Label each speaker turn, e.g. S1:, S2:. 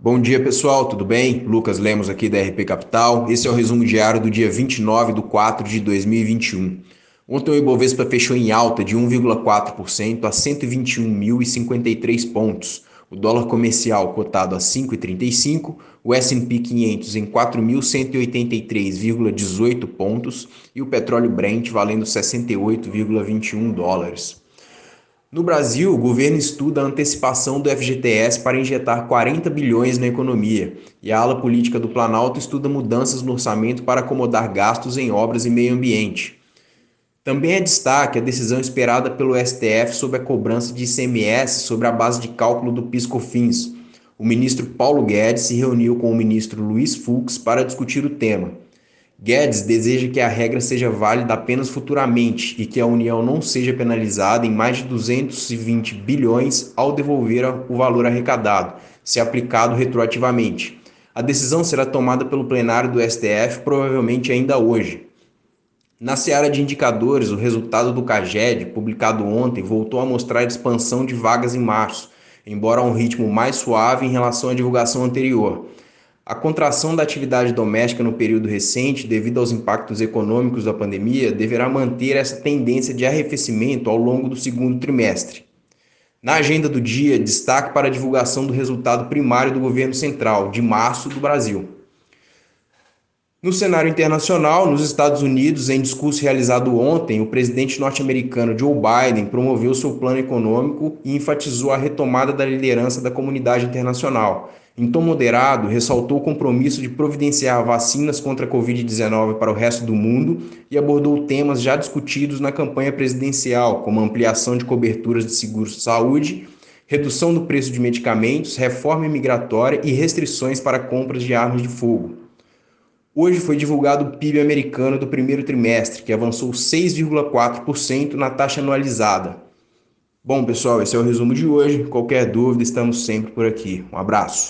S1: Bom dia pessoal, tudo bem? Lucas Lemos aqui da RP Capital. Esse é o resumo diário do dia 29 de 4 de 2021. Ontem o Ibovespa fechou em alta de 1,4% a 121.053 pontos. O dólar comercial cotado a 5,35, o S&P 500 em 4.183,18 pontos e o petróleo Brent valendo 68,21 dólares. No Brasil, o governo estuda a antecipação do FGTS para injetar 40 bilhões na economia, e a ala política do Planalto estuda mudanças no orçamento para acomodar gastos em obras e meio ambiente. Também é destaque a decisão esperada pelo STF sobre a cobrança de ICMS sobre a base de cálculo do PiscoFins. O ministro Paulo Guedes se reuniu com o ministro Luiz Fux para discutir o tema. Guedes deseja que a regra seja válida apenas futuramente e que a União não seja penalizada em mais de 220 bilhões ao devolver o valor arrecadado, se aplicado retroativamente. A decisão será tomada pelo plenário do STF provavelmente ainda hoje. Na seara de indicadores, o resultado do CAGED, publicado ontem, voltou a mostrar expansão de vagas em março, embora a um ritmo mais suave em relação à divulgação anterior. A contração da atividade doméstica no período recente, devido aos impactos econômicos da pandemia, deverá manter essa tendência de arrefecimento ao longo do segundo trimestre. Na agenda do dia, destaque para a divulgação do resultado primário do governo central, de março do Brasil. No cenário internacional, nos Estados Unidos, em discurso realizado ontem, o presidente norte-americano Joe Biden promoveu seu plano econômico e enfatizou a retomada da liderança da comunidade internacional em tom moderado, ressaltou o compromisso de providenciar vacinas contra a Covid-19 para o resto do mundo e abordou temas já discutidos na campanha presidencial, como ampliação de coberturas de seguros de saúde, redução do preço de medicamentos, reforma imigratória e restrições para compras de armas de fogo. Hoje foi divulgado o PIB americano do primeiro trimestre, que avançou 6,4% na taxa anualizada. Bom, pessoal, esse é o resumo de hoje. Qualquer dúvida, estamos sempre por aqui. Um abraço.